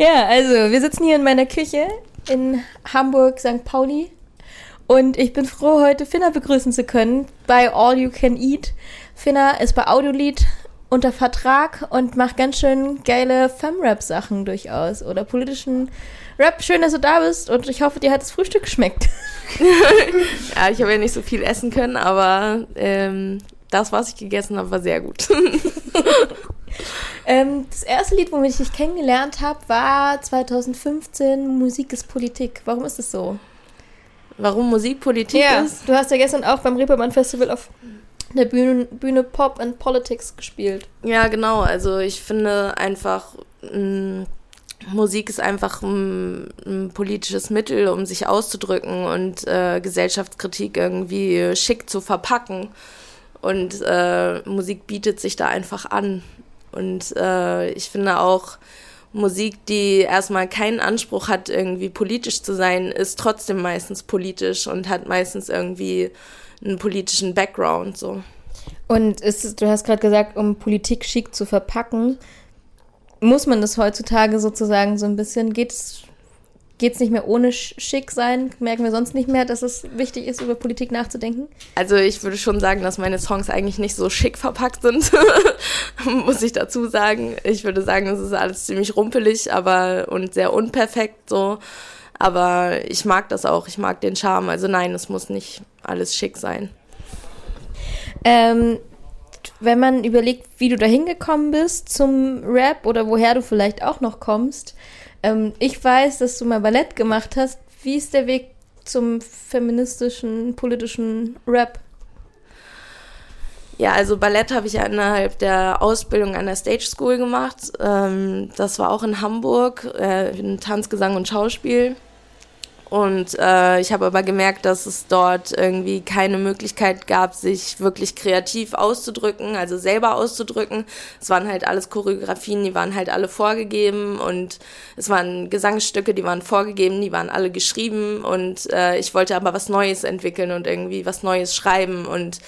Ja, also wir sitzen hier in meiner Küche in Hamburg, St. Pauli. Und ich bin froh, heute Finna begrüßen zu können bei All You Can Eat. Finna ist bei Audiolied unter Vertrag und macht ganz schön geile Fem-Rap-Sachen durchaus oder politischen Rap. Schön, dass du da bist und ich hoffe, dir hat das Frühstück geschmeckt. ja, ich habe ja nicht so viel essen können, aber ähm, das, was ich gegessen habe, war sehr gut. ähm, das erste Lied, womit ich dich kennengelernt habe, war 2015 Musik ist Politik. Warum ist es so? Warum Musik Politik ja, ist? Du hast ja gestern auch beim Reeperbahn Festival auf der Bühne, Bühne Pop and Politics gespielt. Ja, genau. Also ich finde einfach, mh, Musik ist einfach ein, ein, politisches Mittel, um sich auszudrücken und äh, Gesellschaftskritik irgendwie schick zu verpacken. Und äh, Musik bietet sich da einfach an. Und äh, ich finde auch, Musik, die erstmal keinen Anspruch hat, irgendwie politisch zu sein, ist trotzdem meistens politisch und hat meistens irgendwie einen politischen Background. So. Und ist, du hast gerade gesagt, um Politik schick zu verpacken, muss man das heutzutage sozusagen so ein bisschen, geht es geht es nicht mehr ohne schick sein? Merken wir sonst nicht mehr, dass es wichtig ist, über Politik nachzudenken? Also ich würde schon sagen, dass meine Songs eigentlich nicht so schick verpackt sind, muss ich dazu sagen. Ich würde sagen, es ist alles ziemlich rumpelig, aber und sehr unperfekt so. Aber ich mag das auch, ich mag den Charme. Also nein, es muss nicht alles schick sein. Ähm, wenn man überlegt, wie du da hingekommen bist zum Rap oder woher du vielleicht auch noch kommst, ähm, ich weiß, dass du mal Ballett gemacht hast. Wie ist der Weg zum feministischen, politischen Rap? Ja, also Ballett habe ich ja innerhalb der Ausbildung an der Stage School gemacht. Ähm, das war auch in Hamburg, äh, in Tanz, Gesang und Schauspiel. Und äh, ich habe aber gemerkt, dass es dort irgendwie keine Möglichkeit gab, sich wirklich kreativ auszudrücken, also selber auszudrücken. Es waren halt alles Choreografien, die waren halt alle vorgegeben und es waren Gesangsstücke, die waren vorgegeben, die waren alle geschrieben und äh, ich wollte aber was Neues entwickeln und irgendwie was Neues schreiben und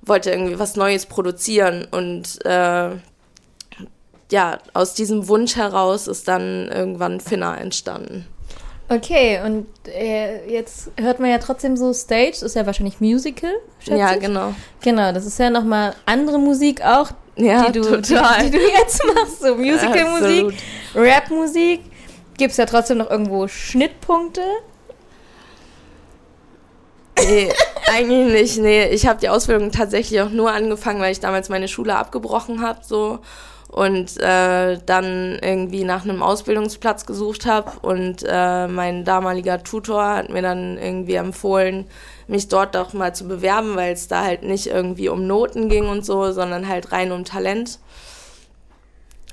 wollte irgendwie was Neues produzieren und äh, ja, aus diesem Wunsch heraus ist dann irgendwann Finna entstanden. Okay, und äh, jetzt hört man ja trotzdem so Stage, ist ja wahrscheinlich Musical, schätze Ja, ich. genau. Genau, das ist ja nochmal andere Musik auch, ja, die, du, total. Die, die du jetzt machst, so Musical-Musik, Rap-Musik. Gibt es ja trotzdem noch irgendwo Schnittpunkte? Nee, eigentlich nicht. Nee, ich habe die Ausbildung tatsächlich auch nur angefangen, weil ich damals meine Schule abgebrochen habe, so und äh, dann irgendwie nach einem Ausbildungsplatz gesucht habe und äh, mein damaliger Tutor hat mir dann irgendwie empfohlen, mich dort doch mal zu bewerben, weil es da halt nicht irgendwie um Noten ging und so, sondern halt rein um Talent.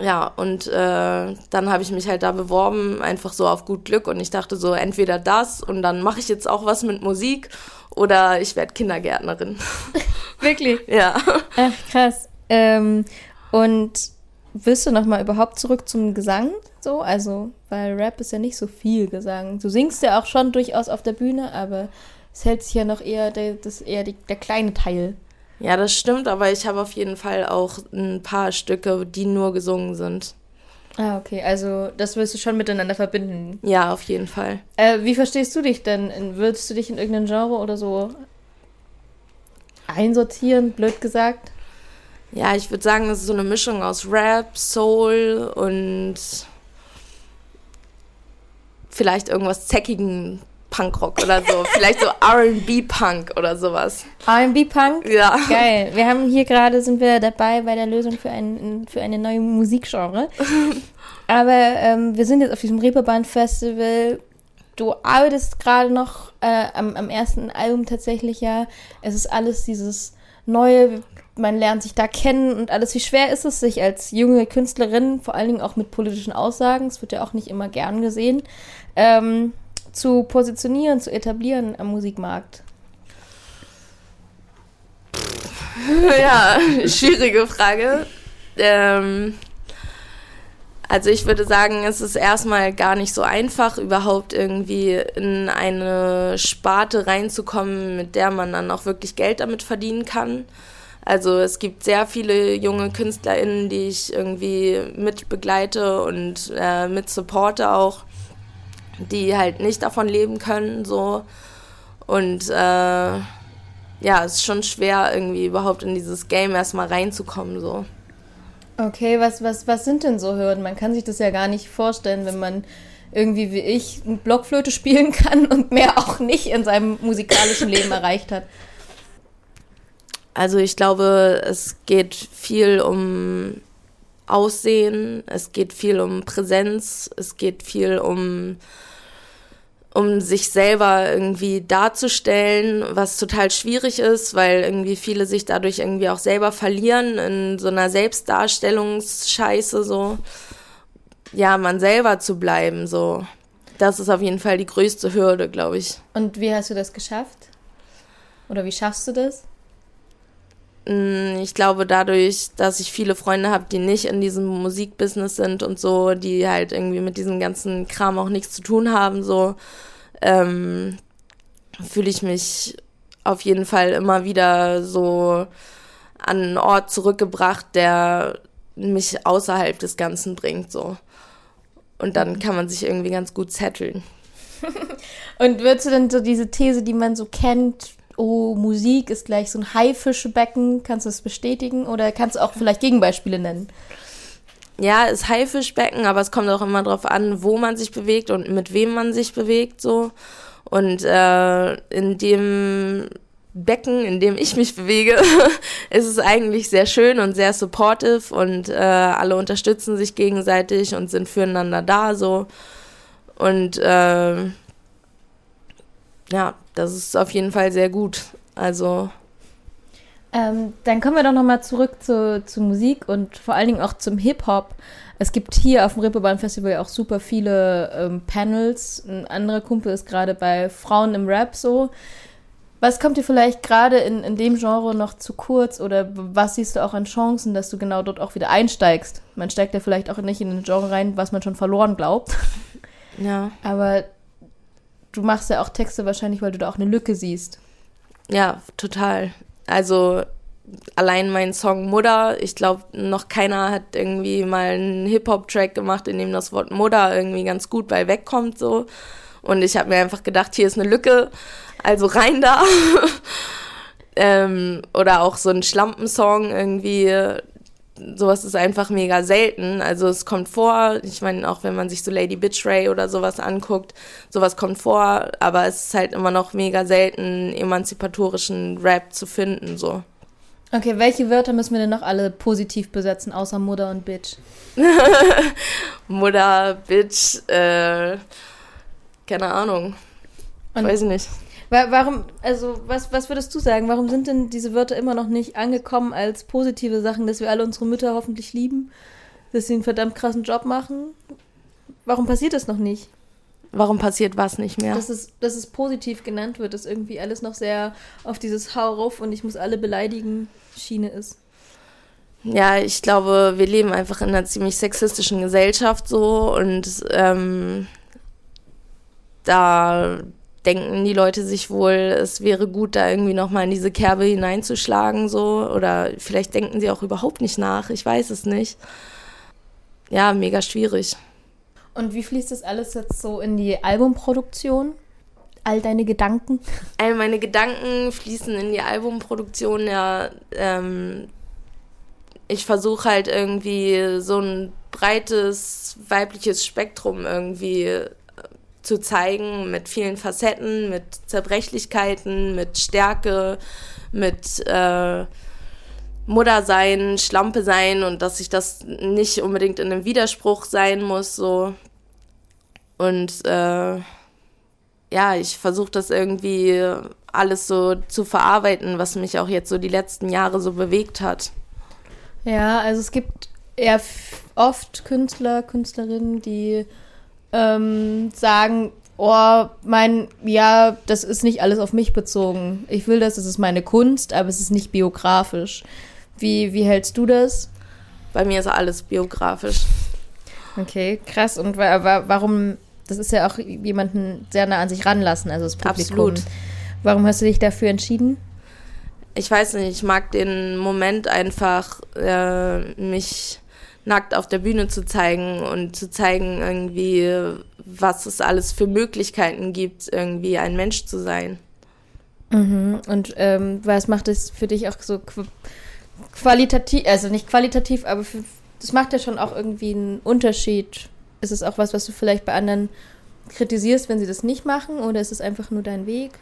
Ja, und äh, dann habe ich mich halt da beworben, einfach so auf gut Glück und ich dachte so, entweder das und dann mache ich jetzt auch was mit Musik oder ich werde Kindergärtnerin. Wirklich? ja. Ach, krass. Ähm, und willst du noch mal überhaupt zurück zum Gesang? So, also, weil Rap ist ja nicht so viel Gesang. Du singst ja auch schon durchaus auf der Bühne, aber es hält sich ja noch eher der, das eher die, der kleine Teil. Ja, das stimmt, aber ich habe auf jeden Fall auch ein paar Stücke, die nur gesungen sind. Ah, okay. Also das wirst du schon miteinander verbinden. Ja, auf jeden Fall. Äh, wie verstehst du dich denn? Würdest du dich in irgendein Genre oder so einsortieren, blöd gesagt? Ja, ich würde sagen, das ist so eine Mischung aus Rap, Soul und vielleicht irgendwas zackigen Punkrock oder so. vielleicht so R&B-Punk oder sowas. R&B-Punk? Ja. Geil. Wir haben hier gerade, sind wir dabei bei der Lösung für, ein, für eine neue Musikgenre. Aber ähm, wir sind jetzt auf diesem Reeperbahn-Festival. Du arbeitest gerade noch äh, am, am ersten Album tatsächlich, ja. Es ist alles dieses neue, man lernt sich da kennen und alles. Wie schwer ist es, sich als junge Künstlerin, vor allen Dingen auch mit politischen Aussagen, es wird ja auch nicht immer gern gesehen, ähm, zu positionieren, zu etablieren am Musikmarkt? Ja, schwierige Frage. Ähm, also ich würde sagen, es ist erstmal gar nicht so einfach, überhaupt irgendwie in eine Sparte reinzukommen, mit der man dann auch wirklich Geld damit verdienen kann. Also es gibt sehr viele junge KünstlerInnen, die ich irgendwie mit begleite und äh, mit supporte auch, die halt nicht davon leben können, so. Und äh, ja, es ist schon schwer, irgendwie überhaupt in dieses Game erstmal reinzukommen, so. Okay, was, was, was sind denn so Hürden? Man kann sich das ja gar nicht vorstellen, wenn man irgendwie wie ich Blockflöte spielen kann und mehr auch nicht in seinem musikalischen Leben erreicht hat. Also ich glaube, es geht viel um Aussehen, es geht viel um Präsenz, es geht viel um um sich selber irgendwie darzustellen, was total schwierig ist, weil irgendwie viele sich dadurch irgendwie auch selber verlieren in so einer Selbstdarstellungsscheiße so. Ja, man selber zu bleiben so. Das ist auf jeden Fall die größte Hürde, glaube ich. Und wie hast du das geschafft? Oder wie schaffst du das? Mm, ich glaube, dadurch, dass ich viele Freunde habe, die nicht in diesem Musikbusiness sind und so, die halt irgendwie mit diesem ganzen Kram auch nichts zu tun haben, so ähm, fühle ich mich auf jeden Fall immer wieder so an einen Ort zurückgebracht, der mich außerhalb des Ganzen bringt, so. Und dann kann man sich irgendwie ganz gut zetteln. und würdest du denn so diese These, die man so kennt, oh, Musik ist gleich so ein Haifischbecken. Kannst du das bestätigen oder kannst du auch vielleicht Gegenbeispiele nennen? Ja, ist Haifischbecken, aber es kommt auch immer darauf an, wo man sich bewegt und mit wem man sich bewegt, so. Und äh, in dem Becken, in dem ich mich bewege, ist es eigentlich sehr schön und sehr supportive und äh, alle unterstützen sich gegenseitig und sind füreinander da, so. Und äh, ja, das ist auf jeden Fall sehr gut. Also. Ähm, dann kommen wir doch nochmal zurück zu, zu Musik und vor allen Dingen auch zum Hip-Hop. Es gibt hier auf dem Reeperbahn Festival auch super viele ähm, Panels. Ein anderer Kumpel ist gerade bei Frauen im Rap so. Was kommt dir vielleicht gerade in, in dem Genre noch zu kurz oder was siehst du auch an Chancen, dass du genau dort auch wieder einsteigst? Man steigt ja vielleicht auch nicht in ein Genre rein, was man schon verloren glaubt. Ja. Aber du machst ja auch Texte wahrscheinlich, weil du da auch eine Lücke siehst. Ja, total. Also allein mein Song Mutter, ich glaube, noch keiner hat irgendwie mal einen Hip-Hop-Track gemacht, in dem das Wort Mutter irgendwie ganz gut bei wegkommt so. Und ich habe mir einfach gedacht, hier ist eine Lücke, also rein da. ähm, oder auch so ein Schlampensong irgendwie, sowas ist einfach mega selten. Also es kommt vor, ich meine, auch wenn man sich so Lady Bitch Ray oder sowas anguckt, sowas kommt vor, aber es ist halt immer noch mega selten, emanzipatorischen Rap zu finden, so. Okay, welche Wörter müssen wir denn noch alle positiv besetzen, außer Mutter und Bitch? Mutter, Bitch, äh, keine Ahnung. Und Weiß ich nicht. Warum, also, was, was würdest du sagen? Warum sind denn diese Wörter immer noch nicht angekommen als positive Sachen, dass wir alle unsere Mütter hoffentlich lieben, dass sie einen verdammt krassen Job machen? Warum passiert das noch nicht? Warum passiert was nicht mehr? Dass es, dass es positiv genannt wird, dass irgendwie alles noch sehr auf dieses Hau rauf und ich muss alle beleidigen Schiene ist. Ja, ich glaube, wir leben einfach in einer ziemlich sexistischen Gesellschaft so und ähm, da denken die Leute sich wohl, es wäre gut, da irgendwie nochmal in diese Kerbe hineinzuschlagen, so. Oder vielleicht denken sie auch überhaupt nicht nach. Ich weiß es nicht. Ja, mega schwierig. Und wie fließt das alles jetzt so in die Albumproduktion? All deine Gedanken? All meine Gedanken fließen in die Albumproduktion, ja. Ähm, ich versuche halt irgendwie so ein breites weibliches Spektrum irgendwie zu zeigen mit vielen Facetten, mit Zerbrechlichkeiten, mit Stärke, mit äh, Mutter sein, Schlampe sein und dass sich das nicht unbedingt in einem Widerspruch sein muss, so. Und äh, ja, ich versuche das irgendwie alles so zu verarbeiten, was mich auch jetzt so die letzten Jahre so bewegt hat. Ja, also es gibt eher oft Künstler, Künstlerinnen, die ähm, sagen, oh, mein, ja, das ist nicht alles auf mich bezogen. Ich will das, das ist meine Kunst, aber es ist nicht biografisch. Wie, wie hältst du das? Bei mir ist alles biografisch. Okay, krass. Und warum, das ist ja auch jemanden sehr nah an sich ranlassen, also das Publikum. Absolut. Warum hast du dich dafür entschieden? ich weiß nicht, ich mag den Moment einfach, äh, mich nackt auf der Bühne zu zeigen und zu zeigen irgendwie, was es alles für Möglichkeiten gibt, irgendwie ein Mensch zu sein. Mhm. Und ähm, was macht es für dich auch so qualitativ, also nicht qualitativ, aber für, das macht ja schon auch irgendwie einen Unterschied. Ist es auch was, was du vielleicht bei anderen kritisierst, wenn sie das nicht machen, oder ist es einfach nur dein Weg?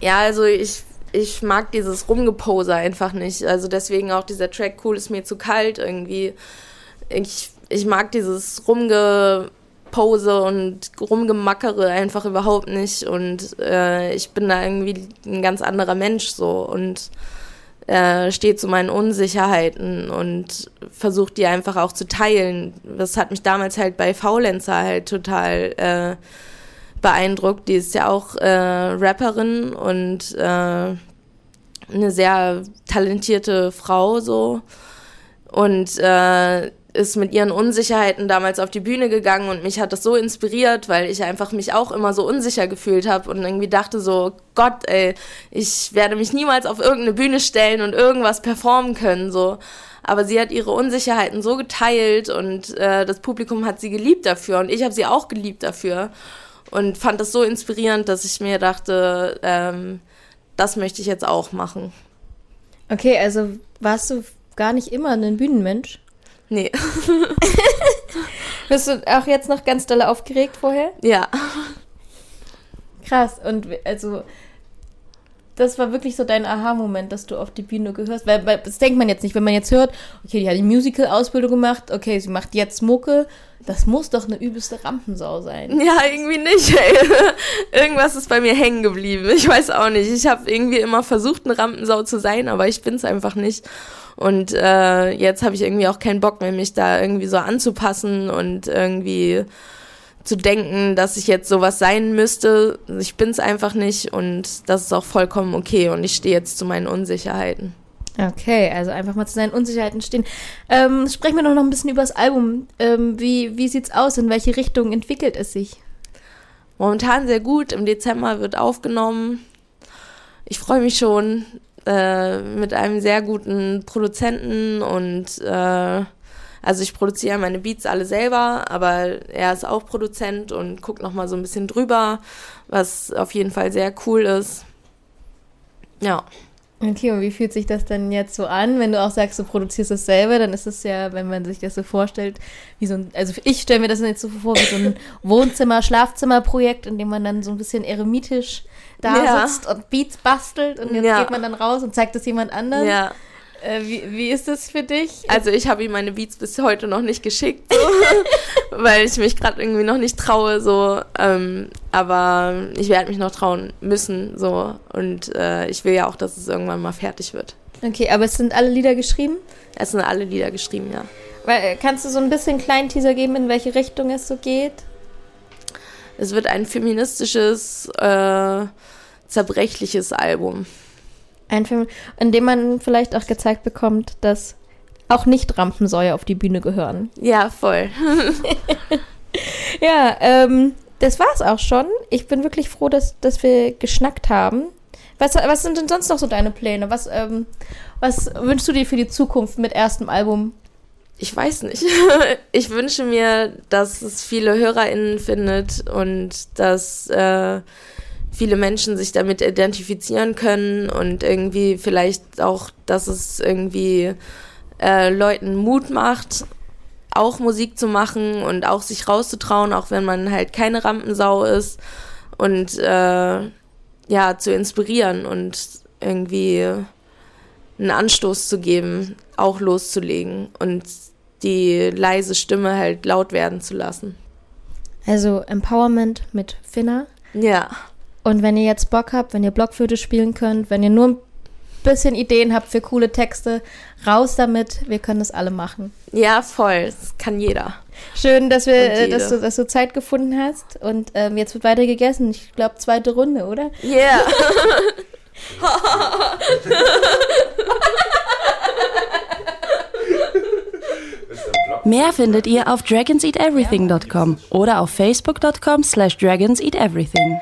Ja, also ich, ich mag dieses Rumgepose einfach nicht. Also deswegen auch dieser Track Cool ist mir zu kalt irgendwie. Ich, ich mag dieses Rumgepose und Rumgemackere einfach überhaupt nicht. Und äh, ich bin da irgendwie ein ganz anderer Mensch so und äh, stehe zu meinen Unsicherheiten und versucht die einfach auch zu teilen. Das hat mich damals halt bei Faulenzer halt total äh, beeindruckt. Die ist ja auch äh, Rapperin und äh, eine sehr talentierte Frau so und äh, ist mit ihren Unsicherheiten damals auf die Bühne gegangen und mich hat das so inspiriert, weil ich einfach mich auch immer so unsicher gefühlt habe und irgendwie dachte so, Gott, ey, ich werde mich niemals auf irgendeine Bühne stellen und irgendwas performen können so. Aber sie hat ihre Unsicherheiten so geteilt und äh, das Publikum hat sie geliebt dafür und ich habe sie auch geliebt dafür und fand das so inspirierend, dass ich mir dachte, ähm, das möchte ich jetzt auch machen. Okay, also warst du gar nicht immer ein Bühnenmensch? Nee. Bist du auch jetzt noch ganz doll aufgeregt vorher? Ja. Krass. Und also, das war wirklich so dein Aha-Moment, dass du auf die Bühne gehörst. Weil, weil, das denkt man jetzt nicht, wenn man jetzt hört, okay, die hat die Musical-Ausbildung gemacht, okay, sie macht jetzt Mucke. Das muss doch eine übelste Rampensau sein. Ja, irgendwie nicht, ey. Irgendwas ist bei mir hängen geblieben. Ich weiß auch nicht. Ich habe irgendwie immer versucht, eine Rampensau zu sein, aber ich bin's einfach nicht. Und äh, jetzt habe ich irgendwie auch keinen Bock mehr, mich da irgendwie so anzupassen und irgendwie zu denken, dass ich jetzt sowas sein müsste. Ich bin's einfach nicht und das ist auch vollkommen okay und ich stehe jetzt zu meinen Unsicherheiten. Okay, also einfach mal zu seinen Unsicherheiten stehen. Ähm, sprechen wir doch noch ein bisschen über das Album. Ähm, wie, wie sieht's aus? In welche Richtung entwickelt es sich? Momentan sehr gut. Im Dezember wird aufgenommen. Ich freue mich schon äh, mit einem sehr guten Produzenten und äh, also ich produziere meine Beats alle selber, aber er ist auch Produzent und guckt noch mal so ein bisschen drüber, was auf jeden Fall sehr cool ist. Ja. Okay, und wie fühlt sich das denn jetzt so an, wenn du auch sagst, du produzierst es selber, dann ist es ja, wenn man sich das so vorstellt, wie so ein, also ich stelle mir das jetzt so vor, wie so ein Wohnzimmer, Schlafzimmer-Projekt, in dem man dann so ein bisschen eremitisch da ja. sitzt und Beats bastelt und jetzt ja. geht man dann raus und zeigt das jemand anderem. Ja. Äh, wie, wie ist das für dich? Also ich habe ihm meine Beats bis heute noch nicht geschickt, so, weil ich mich gerade irgendwie noch nicht traue, so. Ähm, aber ich werde mich noch trauen müssen, so. Und äh, ich will ja auch, dass es irgendwann mal fertig wird. Okay, aber es sind alle Lieder geschrieben? Es sind alle Lieder geschrieben, ja. Weil, äh, kannst du so ein bisschen kleinen Teaser geben, in welche Richtung es so geht? Es wird ein feministisches, äh, zerbrechliches Album. Ein Film, in dem man vielleicht auch gezeigt bekommt, dass auch nicht Rampensäue auf die Bühne gehören. Ja, voll. ja, ähm, das war's auch schon. Ich bin wirklich froh, dass, dass wir geschnackt haben. Was, was sind denn sonst noch so deine Pläne? Was, ähm, was wünschst du dir für die Zukunft mit erstem Album? Ich weiß nicht. Ich wünsche mir, dass es viele HörerInnen findet und dass äh, viele Menschen sich damit identifizieren können und irgendwie vielleicht auch, dass es irgendwie äh, Leuten Mut macht, auch Musik zu machen und auch sich rauszutrauen, auch wenn man halt keine Rampensau ist und äh, ja, zu inspirieren und irgendwie einen Anstoß zu geben, auch loszulegen und die leise Stimme halt laut werden zu lassen. Also Empowerment mit Finna. Ja. Und wenn ihr jetzt Bock habt, wenn ihr Blockflöte spielen könnt, wenn ihr nur ein bisschen Ideen habt für coole Texte, raus damit. Wir können das alle machen. Ja, voll. Das kann jeder. Schön, dass, wir, äh, dass, du, dass du Zeit gefunden hast. Und ähm, jetzt wird weiter gegessen. Ich glaube, zweite Runde, oder? Ja. Yeah. Mehr findet ihr auf dragonseateverything.com oder auf facebook.com slash dragonseateverything.